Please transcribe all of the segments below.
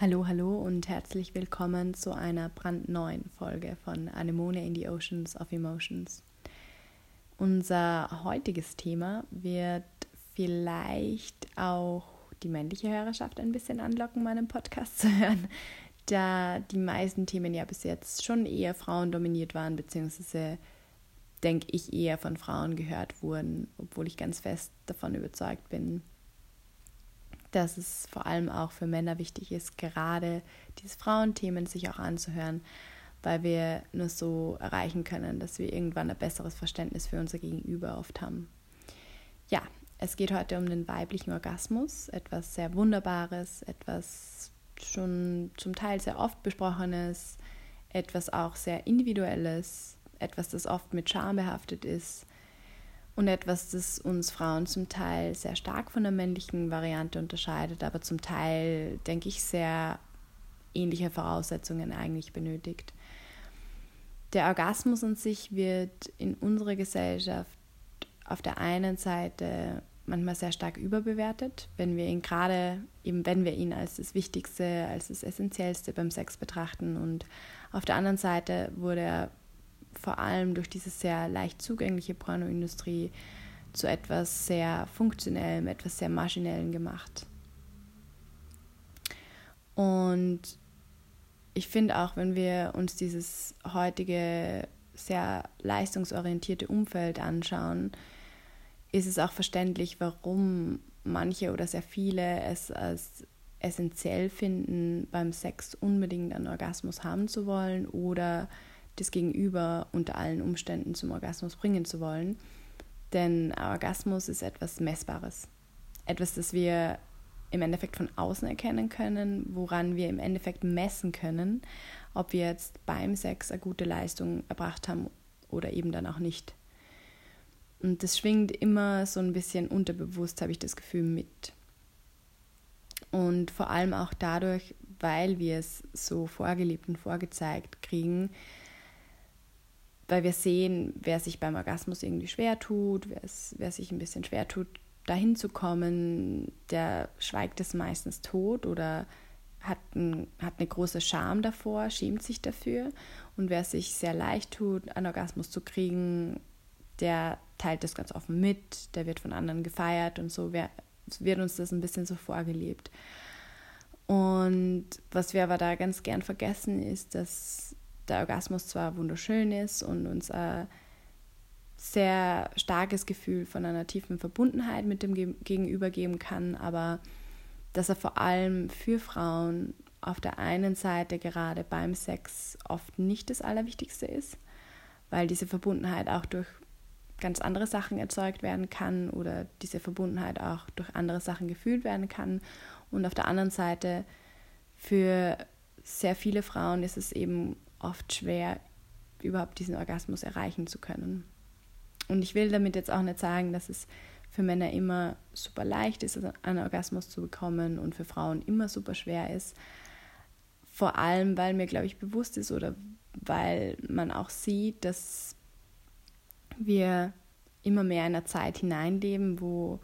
Hallo, hallo und herzlich willkommen zu einer brandneuen Folge von Anemone in the Oceans of Emotions. Unser heutiges Thema wird vielleicht auch die männliche Hörerschaft ein bisschen anlocken, meinen Podcast zu hören, da die meisten Themen ja bis jetzt schon eher Frauen dominiert waren, beziehungsweise denke ich eher von Frauen gehört wurden, obwohl ich ganz fest davon überzeugt bin, dass es vor allem auch für Männer wichtig ist, gerade diese Frauenthemen sich auch anzuhören, weil wir nur so erreichen können, dass wir irgendwann ein besseres Verständnis für unser Gegenüber oft haben. Ja, es geht heute um den weiblichen Orgasmus, etwas sehr Wunderbares, etwas schon zum Teil sehr oft besprochenes, etwas auch sehr Individuelles, etwas, das oft mit Scham behaftet ist und etwas, das uns Frauen zum Teil sehr stark von der männlichen Variante unterscheidet, aber zum Teil, denke ich, sehr ähnliche Voraussetzungen eigentlich benötigt. Der Orgasmus an sich wird in unserer Gesellschaft auf der einen Seite manchmal sehr stark überbewertet, wenn wir ihn gerade, eben wenn wir ihn als das Wichtigste, als das Essentiellste beim Sex betrachten. Und auf der anderen Seite wurde er vor allem durch diese sehr leicht zugängliche Pornoindustrie zu etwas sehr Funktionellem, etwas sehr Maschinellem gemacht. Und ich finde auch, wenn wir uns dieses heutige sehr leistungsorientierte Umfeld anschauen, ist es auch verständlich, warum manche oder sehr viele es als essentiell finden, beim Sex unbedingt einen Orgasmus haben zu wollen oder das Gegenüber unter allen Umständen zum Orgasmus bringen zu wollen. Denn Orgasmus ist etwas Messbares. Etwas, das wir im Endeffekt von außen erkennen können, woran wir im Endeffekt messen können, ob wir jetzt beim Sex eine gute Leistung erbracht haben oder eben dann auch nicht. Und das schwingt immer so ein bisschen unterbewusst, habe ich das Gefühl, mit. Und vor allem auch dadurch, weil wir es so vorgelebt und vorgezeigt kriegen, weil wir sehen, wer sich beim Orgasmus irgendwie schwer tut, wer, es, wer sich ein bisschen schwer tut, dahin zu kommen, der schweigt es meistens tot oder hat, ein, hat eine große Scham davor, schämt sich dafür. Und wer sich sehr leicht tut, einen Orgasmus zu kriegen, der teilt das ganz offen mit, der wird von anderen gefeiert und so wird uns das ein bisschen so vorgelebt. Und was wir aber da ganz gern vergessen, ist, dass der Orgasmus zwar wunderschön ist und uns ein sehr starkes Gefühl von einer tiefen Verbundenheit mit dem Gegenüber geben kann, aber dass er vor allem für Frauen auf der einen Seite gerade beim Sex oft nicht das Allerwichtigste ist, weil diese Verbundenheit auch durch ganz andere Sachen erzeugt werden kann oder diese Verbundenheit auch durch andere Sachen gefühlt werden kann. Und auf der anderen Seite für sehr viele Frauen ist es eben oft schwer, überhaupt diesen Orgasmus erreichen zu können. Und ich will damit jetzt auch nicht sagen, dass es für Männer immer super leicht ist, einen Orgasmus zu bekommen und für Frauen immer super schwer ist. Vor allem, weil mir, glaube ich, bewusst ist oder weil man auch sieht, dass wir immer mehr in einer Zeit hineinleben, wo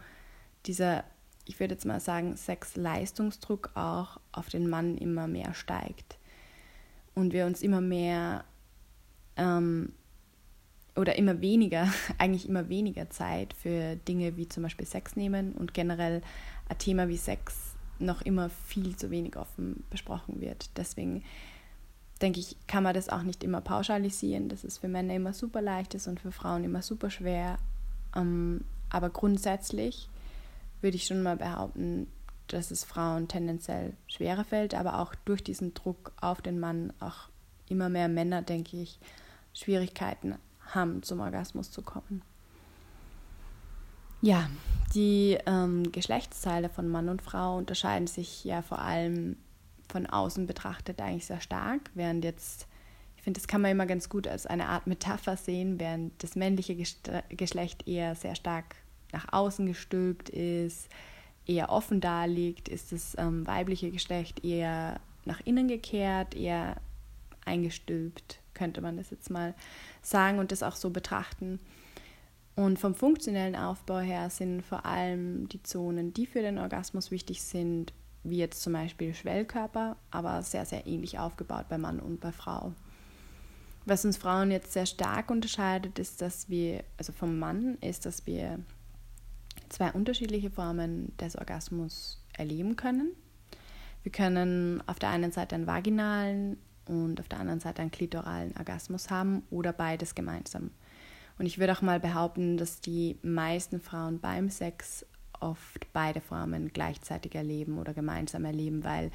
dieser, ich würde jetzt mal sagen, Sexleistungsdruck auch auf den Mann immer mehr steigt und wir uns immer mehr ähm, oder immer weniger, eigentlich immer weniger Zeit für Dinge wie zum Beispiel Sex nehmen und generell ein Thema wie Sex noch immer viel zu wenig offen besprochen wird. Deswegen denke ich, kann man das auch nicht immer pauschalisieren, dass es für Männer immer super leicht ist und für Frauen immer super schwer. Ähm, aber grundsätzlich würde ich schon mal behaupten, dass es Frauen tendenziell schwerer fällt, aber auch durch diesen Druck auf den Mann auch immer mehr Männer, denke ich, Schwierigkeiten haben, zum Orgasmus zu kommen. Ja, die ähm, Geschlechtsteile von Mann und Frau unterscheiden sich ja vor allem von außen betrachtet eigentlich sehr stark, während jetzt, ich finde, das kann man immer ganz gut als eine Art Metapher sehen, während das männliche Geschlecht eher sehr stark nach außen gestülpt ist, eher offen darliegt, ist das ähm, weibliche Geschlecht eher nach innen gekehrt, eher eingestülpt, könnte man das jetzt mal sagen und das auch so betrachten. Und vom funktionellen Aufbau her sind vor allem die Zonen, die für den Orgasmus wichtig sind, wie jetzt zum Beispiel Schwellkörper, aber sehr, sehr ähnlich aufgebaut bei Mann und bei Frau. Was uns Frauen jetzt sehr stark unterscheidet, ist, dass wir, also vom Mann, ist, dass wir zwei unterschiedliche Formen des Orgasmus erleben können. Wir können auf der einen Seite einen vaginalen und auf der anderen Seite einen klitoralen Orgasmus haben oder beides gemeinsam. Und ich würde auch mal behaupten, dass die meisten Frauen beim Sex oft beide Formen gleichzeitig erleben oder gemeinsam erleben, weil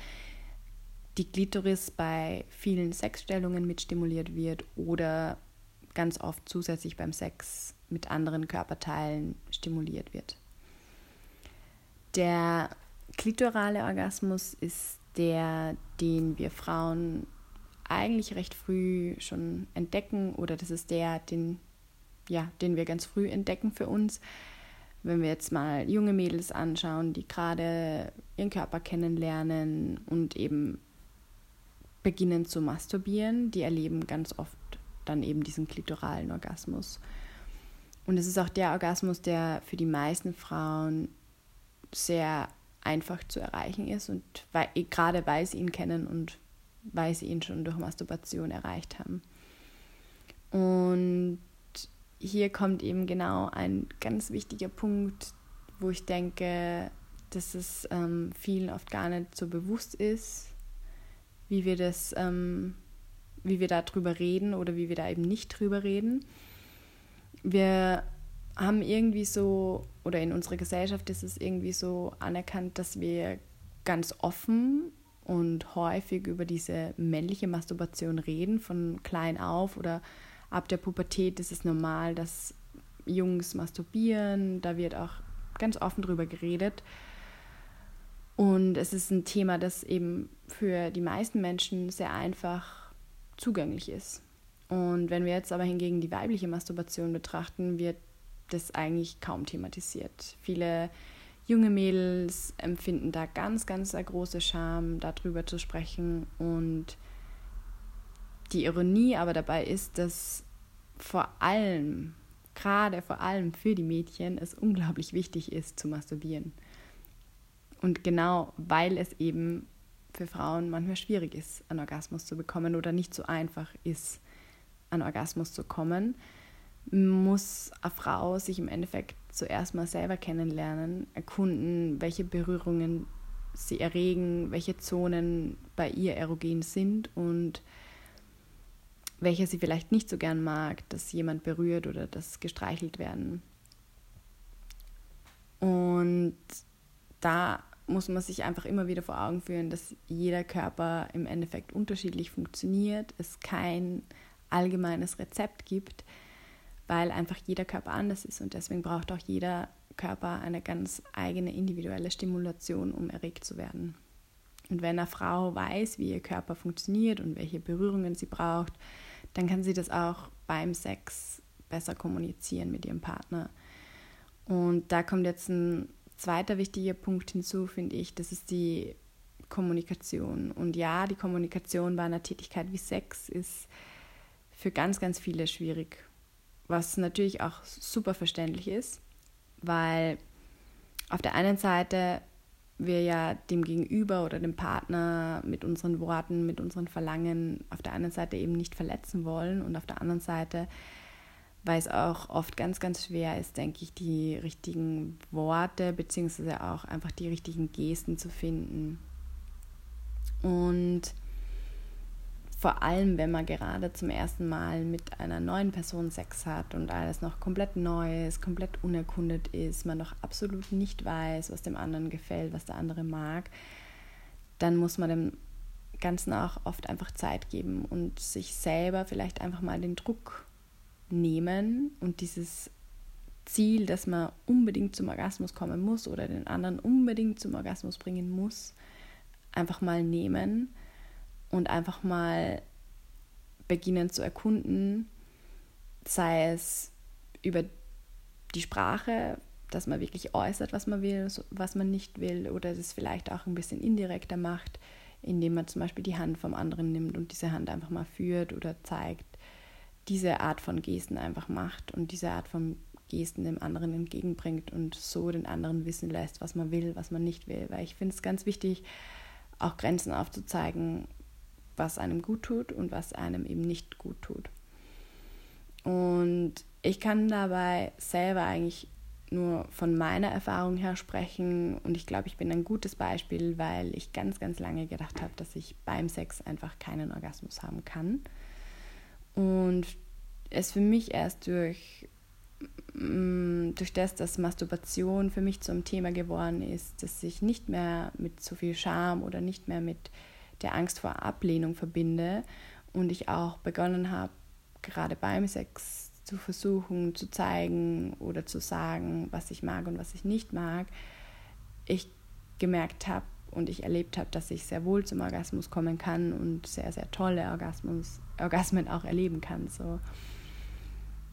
die Klitoris bei vielen Sexstellungen mit stimuliert wird oder ganz oft zusätzlich beim Sex mit anderen Körperteilen stimuliert wird. Der klitorale Orgasmus ist der, den wir Frauen eigentlich recht früh schon entdecken oder das ist der, den, ja, den wir ganz früh entdecken für uns. Wenn wir jetzt mal junge Mädels anschauen, die gerade ihren Körper kennenlernen und eben beginnen zu masturbieren, die erleben ganz oft dann eben diesen klitoralen Orgasmus. Und es ist auch der Orgasmus, der für die meisten Frauen sehr einfach zu erreichen ist und weil, gerade weil sie ihn kennen und weil sie ihn schon durch Masturbation erreicht haben. Und hier kommt eben genau ein ganz wichtiger Punkt, wo ich denke, dass es ähm, vielen oft gar nicht so bewusst ist, wie wir das, ähm, wie wir da drüber reden oder wie wir da eben nicht drüber reden. Wir haben irgendwie so, oder in unserer Gesellschaft ist es irgendwie so anerkannt, dass wir ganz offen und häufig über diese männliche Masturbation reden, von klein auf oder ab der Pubertät ist es normal, dass Jungs masturbieren, da wird auch ganz offen drüber geredet. Und es ist ein Thema, das eben für die meisten Menschen sehr einfach zugänglich ist. Und wenn wir jetzt aber hingegen die weibliche Masturbation betrachten, wird das eigentlich kaum thematisiert. Viele junge Mädels empfinden da ganz, ganz eine große Scham, darüber zu sprechen. Und die Ironie aber dabei ist, dass vor allem, gerade vor allem für die Mädchen, es unglaublich wichtig ist zu masturbieren. Und genau weil es eben für Frauen manchmal schwierig ist, einen Orgasmus zu bekommen oder nicht so einfach ist, an Orgasmus zu kommen, muss eine Frau sich im Endeffekt zuerst mal selber kennenlernen, erkunden, welche Berührungen sie erregen, welche Zonen bei ihr erogen sind und welche sie vielleicht nicht so gern mag, dass jemand berührt oder dass gestreichelt werden. Und da muss man sich einfach immer wieder vor Augen führen, dass jeder Körper im Endeffekt unterschiedlich funktioniert, es kein allgemeines Rezept gibt, weil einfach jeder Körper anders ist und deswegen braucht auch jeder Körper eine ganz eigene individuelle Stimulation, um erregt zu werden. Und wenn eine Frau weiß, wie ihr Körper funktioniert und welche Berührungen sie braucht, dann kann sie das auch beim Sex besser kommunizieren mit ihrem Partner. Und da kommt jetzt ein zweiter wichtiger Punkt hinzu, finde ich, das ist die Kommunikation. Und ja, die Kommunikation bei einer Tätigkeit wie Sex ist für ganz, ganz viele schwierig, was natürlich auch super verständlich ist, weil auf der einen Seite wir ja dem Gegenüber oder dem Partner mit unseren Worten, mit unseren Verlangen auf der einen Seite eben nicht verletzen wollen und auf der anderen Seite weil es auch oft ganz, ganz schwer ist, denke ich, die richtigen Worte beziehungsweise auch einfach die richtigen Gesten zu finden. Und vor allem, wenn man gerade zum ersten Mal mit einer neuen Person Sex hat und alles noch komplett neu ist, komplett unerkundet ist, man noch absolut nicht weiß, was dem anderen gefällt, was der andere mag, dann muss man dem Ganzen auch oft einfach Zeit geben und sich selber vielleicht einfach mal den Druck nehmen und dieses Ziel, dass man unbedingt zum Orgasmus kommen muss oder den anderen unbedingt zum Orgasmus bringen muss, einfach mal nehmen und einfach mal beginnen zu erkunden, sei es über die Sprache, dass man wirklich äußert, was man will, was man nicht will, oder es vielleicht auch ein bisschen indirekter macht, indem man zum Beispiel die Hand vom anderen nimmt und diese Hand einfach mal führt oder zeigt, diese Art von Gesten einfach macht und diese Art von Gesten dem anderen entgegenbringt und so den anderen wissen lässt, was man will, was man nicht will. Weil ich finde es ganz wichtig, auch Grenzen aufzuzeigen, was einem gut tut und was einem eben nicht gut tut. Und ich kann dabei selber eigentlich nur von meiner Erfahrung her sprechen und ich glaube, ich bin ein gutes Beispiel, weil ich ganz, ganz lange gedacht habe, dass ich beim Sex einfach keinen Orgasmus haben kann. Und es für mich erst durch, mm, durch das, dass Masturbation für mich zum Thema geworden ist, dass ich nicht mehr mit so viel Scham oder nicht mehr mit der Angst vor Ablehnung verbinde und ich auch begonnen habe, gerade beim Sex zu versuchen zu zeigen oder zu sagen, was ich mag und was ich nicht mag, ich gemerkt habe und ich erlebt habe, dass ich sehr wohl zum Orgasmus kommen kann und sehr, sehr tolle Orgasmus, Orgasmen auch erleben kann. So.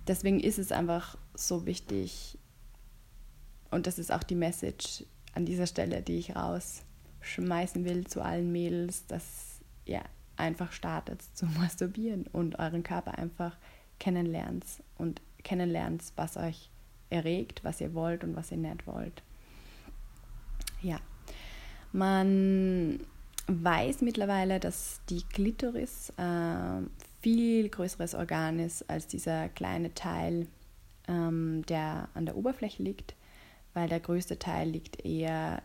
Deswegen ist es einfach so wichtig und das ist auch die Message an dieser Stelle, die ich rausschmeißen will zu allen Mädels, dass ihr einfach startet zu masturbieren und euren Körper einfach kennenlernt und kennenlernt, was euch erregt, was ihr wollt und was ihr nicht wollt. Ja, man weiß mittlerweile, dass die Klitoris äh, viel größeres Organ ist als dieser kleine Teil, ähm, der an der Oberfläche liegt, weil der größte Teil liegt eher,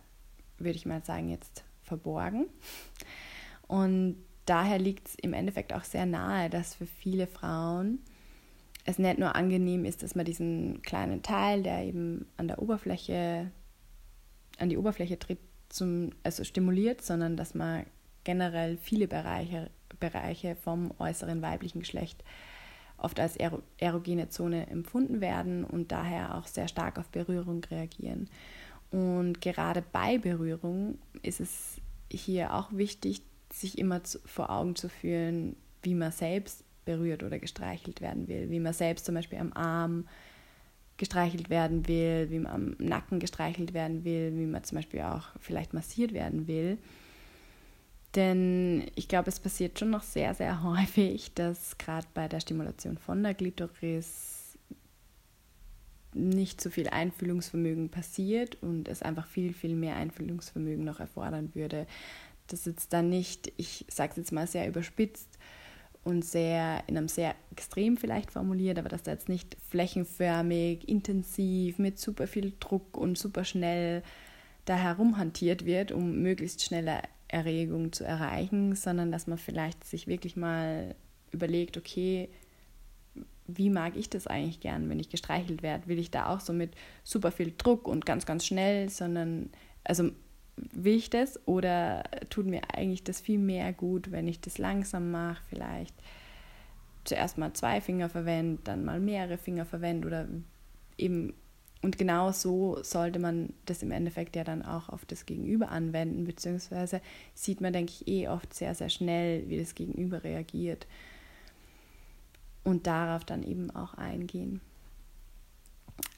würde ich mal sagen, jetzt verborgen. Und daher liegt es im Endeffekt auch sehr nahe, dass für viele Frauen es nicht nur angenehm ist, dass man diesen kleinen Teil, der eben an der Oberfläche, an die Oberfläche tritt, zum, also stimuliert, sondern dass man generell viele Bereiche, Bereiche vom äußeren weiblichen Geschlecht oft als erogene Zone empfunden werden und daher auch sehr stark auf Berührung reagieren. Und gerade bei Berührung ist es hier auch wichtig, sich immer vor Augen zu führen, wie man selbst berührt oder gestreichelt werden will, wie man selbst zum Beispiel am Arm gestreichelt werden will, wie man am Nacken gestreichelt werden will, wie man zum Beispiel auch vielleicht massiert werden will. Denn ich glaube, es passiert schon noch sehr, sehr häufig, dass gerade bei der Stimulation von der Glitoris nicht so viel Einfühlungsvermögen passiert und es einfach viel, viel mehr Einfühlungsvermögen noch erfordern würde. Das jetzt dann nicht, ich sage es jetzt mal sehr überspitzt, und sehr in einem sehr extrem vielleicht formuliert, aber dass da jetzt nicht flächenförmig, intensiv, mit super viel Druck und super schnell da herumhantiert wird, um möglichst schnelle Erregung zu erreichen, sondern dass man vielleicht sich wirklich mal überlegt, okay, wie mag ich das eigentlich gern, wenn ich gestreichelt werde? Will ich da auch so mit super viel Druck und ganz, ganz schnell, sondern, also will ich das oder tut mir eigentlich das viel mehr gut, wenn ich das langsam mache, vielleicht zuerst mal zwei Finger verwende, dann mal mehrere Finger verwende oder eben und genau so sollte man das im Endeffekt ja dann auch auf das Gegenüber anwenden, beziehungsweise sieht man, denke ich, eh oft sehr, sehr schnell, wie das Gegenüber reagiert und darauf dann eben auch eingehen.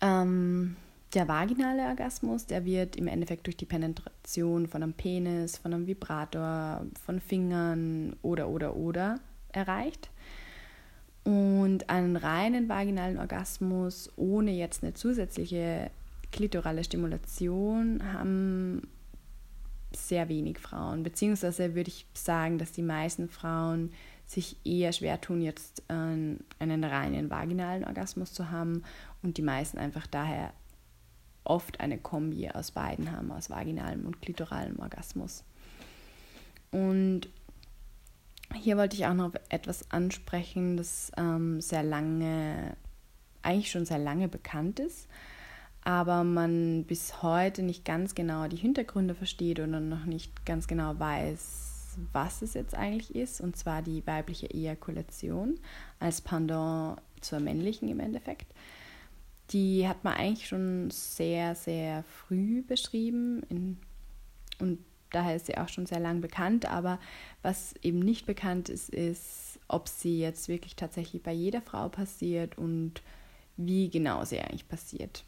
Ähm, der vaginale Orgasmus, der wird im Endeffekt durch die Penetration von einem Penis, von einem Vibrator, von Fingern oder oder oder erreicht. Und einen reinen vaginalen Orgasmus ohne jetzt eine zusätzliche klitorale Stimulation haben sehr wenig Frauen. Beziehungsweise würde ich sagen, dass die meisten Frauen sich eher schwer tun, jetzt einen, einen reinen vaginalen Orgasmus zu haben und die meisten einfach daher oft eine Kombi aus beiden haben, aus vaginalem und klitoralem Orgasmus. Und hier wollte ich auch noch etwas ansprechen, das ähm, sehr lange, eigentlich schon sehr lange bekannt ist, aber man bis heute nicht ganz genau die Hintergründe versteht oder noch nicht ganz genau weiß, was es jetzt eigentlich ist, und zwar die weibliche Ejakulation als Pendant zur männlichen im Endeffekt die hat man eigentlich schon sehr, sehr früh beschrieben in, und daher ist sie auch schon sehr lang bekannt. Aber was eben nicht bekannt ist, ist, ob sie jetzt wirklich tatsächlich bei jeder Frau passiert und wie genau sie eigentlich passiert.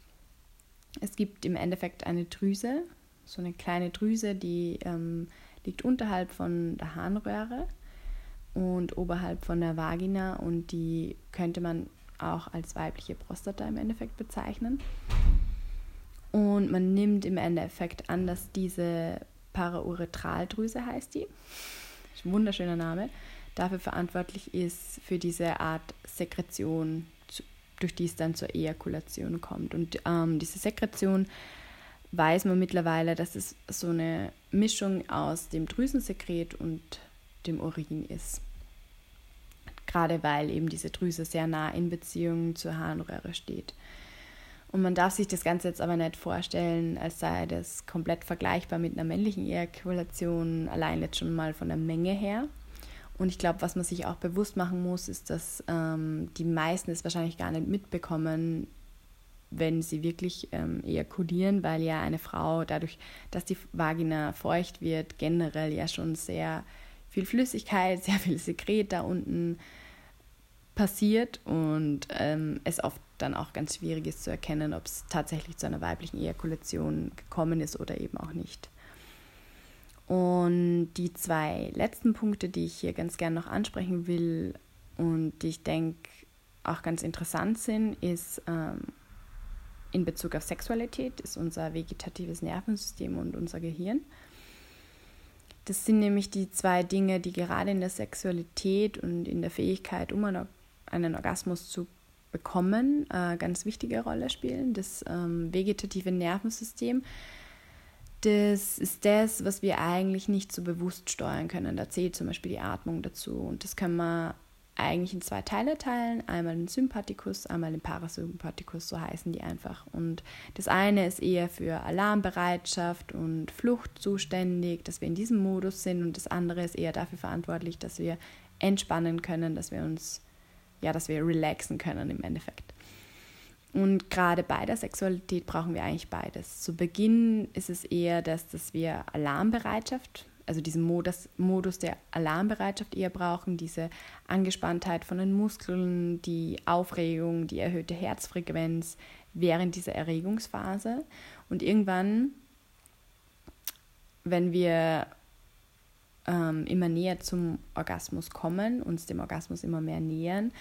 Es gibt im Endeffekt eine Drüse, so eine kleine Drüse, die ähm, liegt unterhalb von der Harnröhre und oberhalb von der Vagina und die könnte man auch als weibliche Prostata im Endeffekt bezeichnen. Und man nimmt im Endeffekt an, dass diese Parauretraldrüse heißt die, ein wunderschöner Name, dafür verantwortlich ist für diese Art Sekretion, durch die es dann zur Ejakulation kommt. Und ähm, diese Sekretion weiß man mittlerweile, dass es so eine Mischung aus dem Drüsensekret und dem Urin ist. Gerade weil eben diese Drüse sehr nah in Beziehung zur Harnröhre steht. Und man darf sich das Ganze jetzt aber nicht vorstellen, als sei das komplett vergleichbar mit einer männlichen Ejakulation, allein jetzt schon mal von der Menge her. Und ich glaube, was man sich auch bewusst machen muss, ist, dass ähm, die meisten es wahrscheinlich gar nicht mitbekommen, wenn sie wirklich ähm, ejakulieren, weil ja eine Frau dadurch, dass die Vagina feucht wird, generell ja schon sehr viel Flüssigkeit, sehr viel Sekret da unten passiert und ähm, es oft dann auch ganz schwierig ist zu erkennen, ob es tatsächlich zu einer weiblichen Ejakulation gekommen ist oder eben auch nicht. Und die zwei letzten Punkte, die ich hier ganz gern noch ansprechen will und die ich denke auch ganz interessant sind, ist ähm, in Bezug auf Sexualität, ist unser vegetatives Nervensystem und unser Gehirn. Das sind nämlich die zwei Dinge, die gerade in der Sexualität und in der Fähigkeit, um einen Orgasmus zu bekommen, äh, ganz wichtige Rolle spielen. Das ähm, vegetative Nervensystem, das ist das, was wir eigentlich nicht so bewusst steuern können. Da zählt zum Beispiel die Atmung dazu und das kann man eigentlich in zwei Teile teilen. Einmal den Sympathikus, einmal den Parasympathikus, so heißen die einfach. Und das eine ist eher für Alarmbereitschaft und Flucht zuständig, dass wir in diesem Modus sind. Und das andere ist eher dafür verantwortlich, dass wir entspannen können, dass wir uns, ja, dass wir relaxen können im Endeffekt. Und gerade bei der Sexualität brauchen wir eigentlich beides. Zu Beginn ist es eher das, dass wir Alarmbereitschaft also diesen Modus, Modus der Alarmbereitschaft eher brauchen, diese Angespanntheit von den Muskeln, die Aufregung, die erhöhte Herzfrequenz während dieser Erregungsphase. Und irgendwann, wenn wir ähm, immer näher zum Orgasmus kommen, uns dem Orgasmus immer mehr nähern,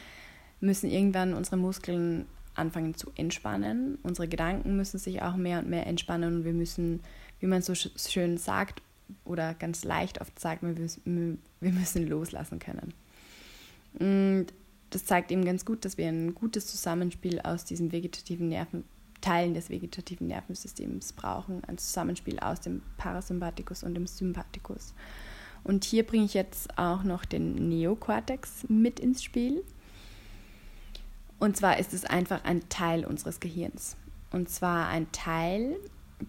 müssen irgendwann unsere Muskeln anfangen zu entspannen. Unsere Gedanken müssen sich auch mehr und mehr entspannen und wir müssen, wie man so schön sagt, oder ganz leicht oft sagt, wir, wir müssen loslassen können. Und das zeigt eben ganz gut, dass wir ein gutes Zusammenspiel aus diesen vegetativen Nerven, Teilen des vegetativen Nervensystems brauchen, ein Zusammenspiel aus dem Parasympathikus und dem Sympathikus. Und hier bringe ich jetzt auch noch den Neokortex mit ins Spiel. Und zwar ist es einfach ein Teil unseres Gehirns. Und zwar ein Teil,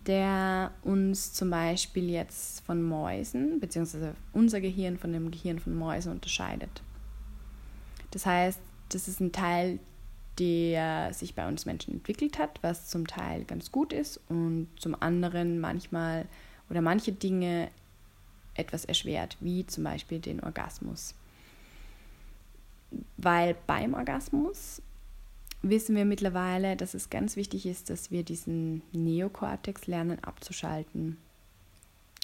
der uns zum Beispiel jetzt von Mäusen, beziehungsweise unser Gehirn von dem Gehirn von Mäusen unterscheidet. Das heißt, das ist ein Teil, der sich bei uns Menschen entwickelt hat, was zum Teil ganz gut ist und zum anderen manchmal oder manche Dinge etwas erschwert, wie zum Beispiel den Orgasmus. Weil beim Orgasmus wissen wir mittlerweile, dass es ganz wichtig ist, dass wir diesen Neokortex lernen abzuschalten.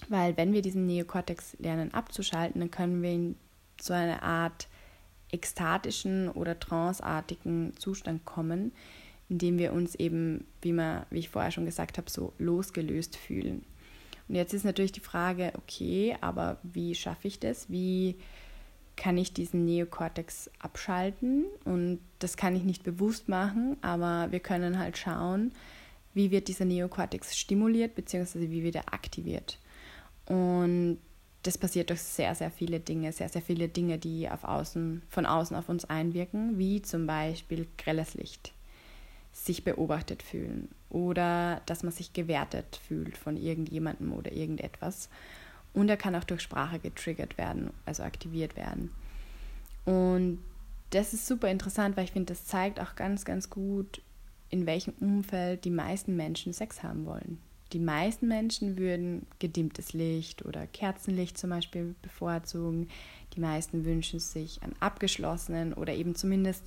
Weil wenn wir diesen Neokortex lernen abzuschalten, dann können wir in so eine Art ekstatischen oder tranceartigen Zustand kommen, in dem wir uns eben, wie, man, wie ich vorher schon gesagt habe, so losgelöst fühlen. Und jetzt ist natürlich die Frage, okay, aber wie schaffe ich das? Wie kann ich diesen Neokortex abschalten und das kann ich nicht bewusst machen, aber wir können halt schauen, wie wird dieser Neokortex stimuliert bzw. wie wird er aktiviert. Und das passiert durch sehr, sehr viele Dinge, sehr, sehr viele Dinge, die auf außen, von außen auf uns einwirken, wie zum Beispiel grelles Licht, sich beobachtet fühlen oder dass man sich gewertet fühlt von irgendjemandem oder irgendetwas und er kann auch durch Sprache getriggert werden, also aktiviert werden. Und das ist super interessant, weil ich finde, das zeigt auch ganz, ganz gut, in welchem Umfeld die meisten Menschen Sex haben wollen. Die meisten Menschen würden gedimmtes Licht oder Kerzenlicht zum Beispiel bevorzugen. Die meisten wünschen sich einen abgeschlossenen oder eben zumindest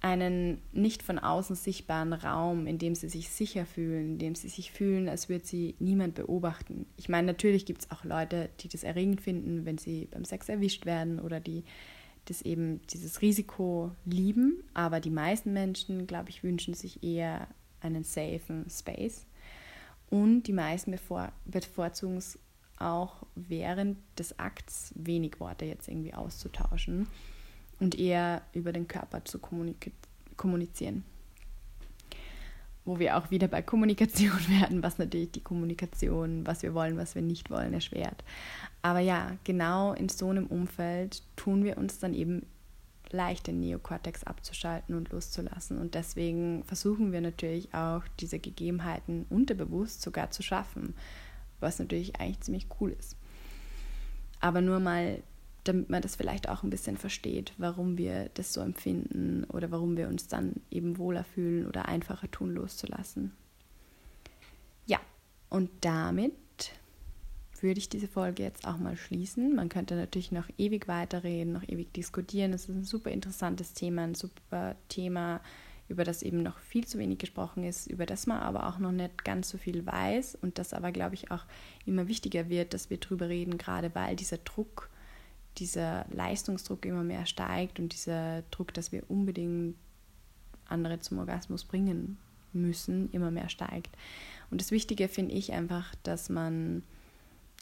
einen nicht von außen sichtbaren Raum, in dem sie sich sicher fühlen, in dem sie sich fühlen, als würde sie niemand beobachten. Ich meine, natürlich gibt es auch Leute, die das erregend finden, wenn sie beim Sex erwischt werden oder die das eben dieses Risiko lieben, aber die meisten Menschen, glaube ich, wünschen sich eher einen safen Space. Und die meisten bevorzugen es auch während des Akts wenig Worte jetzt irgendwie auszutauschen und eher über den Körper zu kommunizieren. Wo wir auch wieder bei Kommunikation werden, was natürlich die Kommunikation, was wir wollen, was wir nicht wollen, erschwert. Aber ja, genau in so einem Umfeld tun wir uns dann eben leicht den Neokortex abzuschalten und loszulassen. Und deswegen versuchen wir natürlich auch, diese Gegebenheiten unterbewusst sogar zu schaffen, was natürlich eigentlich ziemlich cool ist. Aber nur mal, damit man das vielleicht auch ein bisschen versteht, warum wir das so empfinden oder warum wir uns dann eben wohler fühlen oder einfacher tun, loszulassen. Ja, und damit würde ich diese Folge jetzt auch mal schließen. Man könnte natürlich noch ewig weiterreden, noch ewig diskutieren. Es ist ein super interessantes Thema, ein super Thema, über das eben noch viel zu wenig gesprochen ist, über das man aber auch noch nicht ganz so viel weiß und das aber, glaube ich, auch immer wichtiger wird, dass wir drüber reden, gerade weil dieser Druck, dieser Leistungsdruck immer mehr steigt und dieser Druck, dass wir unbedingt andere zum Orgasmus bringen müssen, immer mehr steigt. Und das Wichtige finde ich einfach, dass man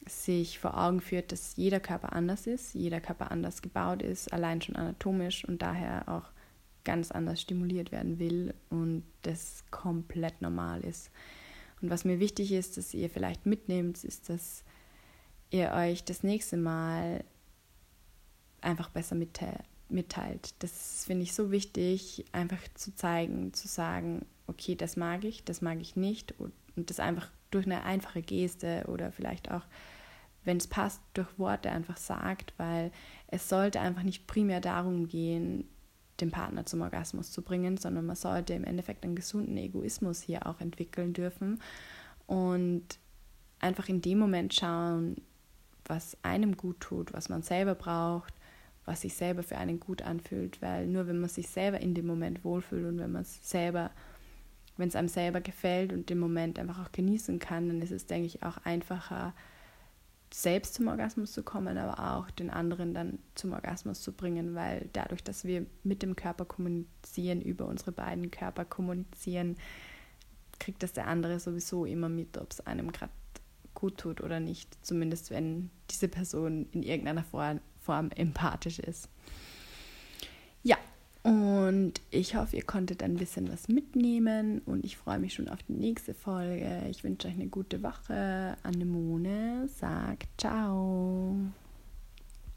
sich vor Augen führt, dass jeder Körper anders ist, jeder Körper anders gebaut ist, allein schon anatomisch und daher auch ganz anders stimuliert werden will und das komplett normal ist. Und was mir wichtig ist, dass ihr vielleicht mitnehmt, ist, dass ihr euch das nächste Mal einfach besser mitteilt. Das finde ich so wichtig, einfach zu zeigen, zu sagen, okay, das mag ich, das mag ich nicht und das einfach durch eine einfache Geste oder vielleicht auch, wenn es passt, durch Worte einfach sagt, weil es sollte einfach nicht primär darum gehen, den Partner zum Orgasmus zu bringen, sondern man sollte im Endeffekt einen gesunden Egoismus hier auch entwickeln dürfen und einfach in dem Moment schauen, was einem gut tut, was man selber braucht, was sich selber für einen gut anfühlt, weil nur wenn man sich selber in dem Moment wohlfühlt und wenn man es selber wenn es einem selber gefällt und den Moment einfach auch genießen kann, dann ist es, denke ich, auch einfacher, selbst zum Orgasmus zu kommen, aber auch den anderen dann zum Orgasmus zu bringen, weil dadurch, dass wir mit dem Körper kommunizieren, über unsere beiden Körper kommunizieren, kriegt das der andere sowieso immer mit, ob es einem gerade gut tut oder nicht, zumindest wenn diese Person in irgendeiner Form empathisch ist. Ja, und ich hoffe, ihr konntet ein bisschen was mitnehmen und ich freue mich schon auf die nächste Folge. Ich wünsche euch eine gute Woche. Anemone sagt ciao.